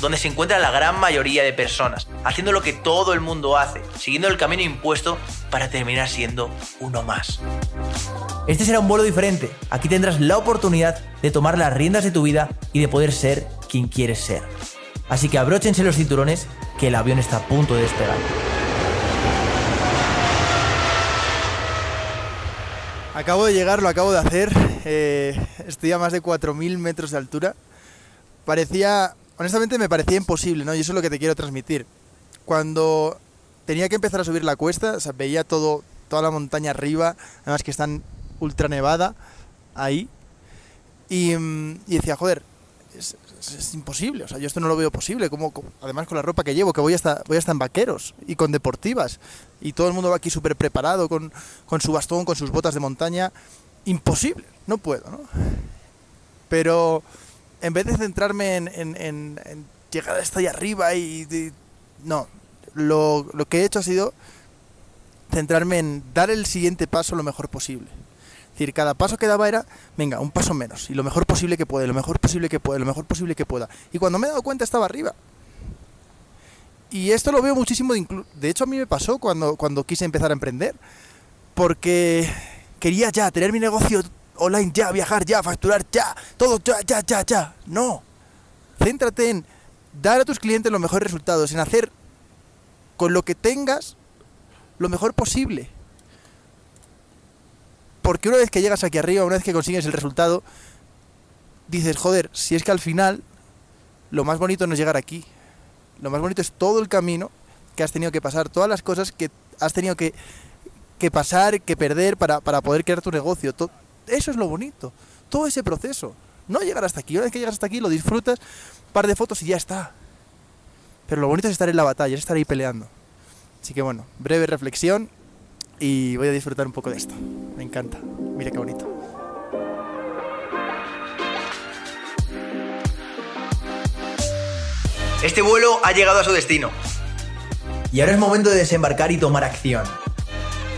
donde se encuentra la gran mayoría de personas, haciendo lo que todo el mundo hace, siguiendo el camino impuesto para terminar siendo uno más. Este será un vuelo diferente. Aquí tendrás la oportunidad de tomar las riendas de tu vida y de poder ser quien quieres ser. Así que abróchense los cinturones que el avión está a punto de despegar. Acabo de llegar, lo acabo de hacer. Eh, estoy a más de 4.000 metros de altura. Parecía honestamente me parecía imposible, ¿no? Y eso es lo que te quiero transmitir. Cuando tenía que empezar a subir la cuesta, o veía todo, toda la montaña arriba, además que están ultra nevada ahí, y, mm, decía, joder, es, imposible, o sea, yo esto no lo veo posible, como, además con la ropa que llevo, que voy hasta, voy hasta en vaqueros y con deportivas, y todo el mundo va aquí súper preparado, con, con su bastón, con sus botas de montaña, imposible, no puedo, ¿no? Pero en vez de centrarme en, llegar hasta ahí arriba y... no, lo, que he hecho ha sido centrarme en dar el siguiente paso lo mejor posible. Es decir, cada paso que daba era, venga, un paso menos, y lo mejor posible que puede, lo mejor posible que puede, lo mejor posible que pueda. Y cuando me he dado cuenta estaba arriba. Y esto lo veo muchísimo, de, de hecho a mí me pasó cuando, cuando quise empezar a emprender, porque quería ya tener mi negocio online ya, viajar ya, facturar ya, todo ya, ya, ya, ya. No. Céntrate en dar a tus clientes los mejores resultados, en hacer con lo que tengas lo mejor posible. Porque una vez que llegas aquí arriba, una vez que consigues el resultado, dices, joder, si es que al final lo más bonito no es llegar aquí. Lo más bonito es todo el camino que has tenido que pasar, todas las cosas que has tenido que, que pasar, que perder para, para poder crear tu negocio. Todo, eso es lo bonito. Todo ese proceso. No llegar hasta aquí. Una vez que llegas hasta aquí, lo disfrutas, un par de fotos y ya está. Pero lo bonito es estar en la batalla, es estar ahí peleando. Así que bueno, breve reflexión y voy a disfrutar un poco de esto. Me encanta. Mira qué bonito. Este vuelo ha llegado a su destino. Y ahora es momento de desembarcar y tomar acción.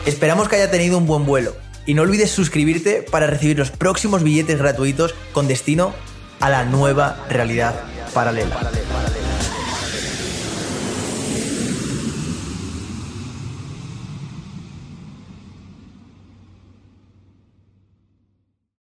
Esperamos que haya tenido un buen vuelo y no olvides suscribirte para recibir los próximos billetes gratuitos con destino a la nueva realidad paralela.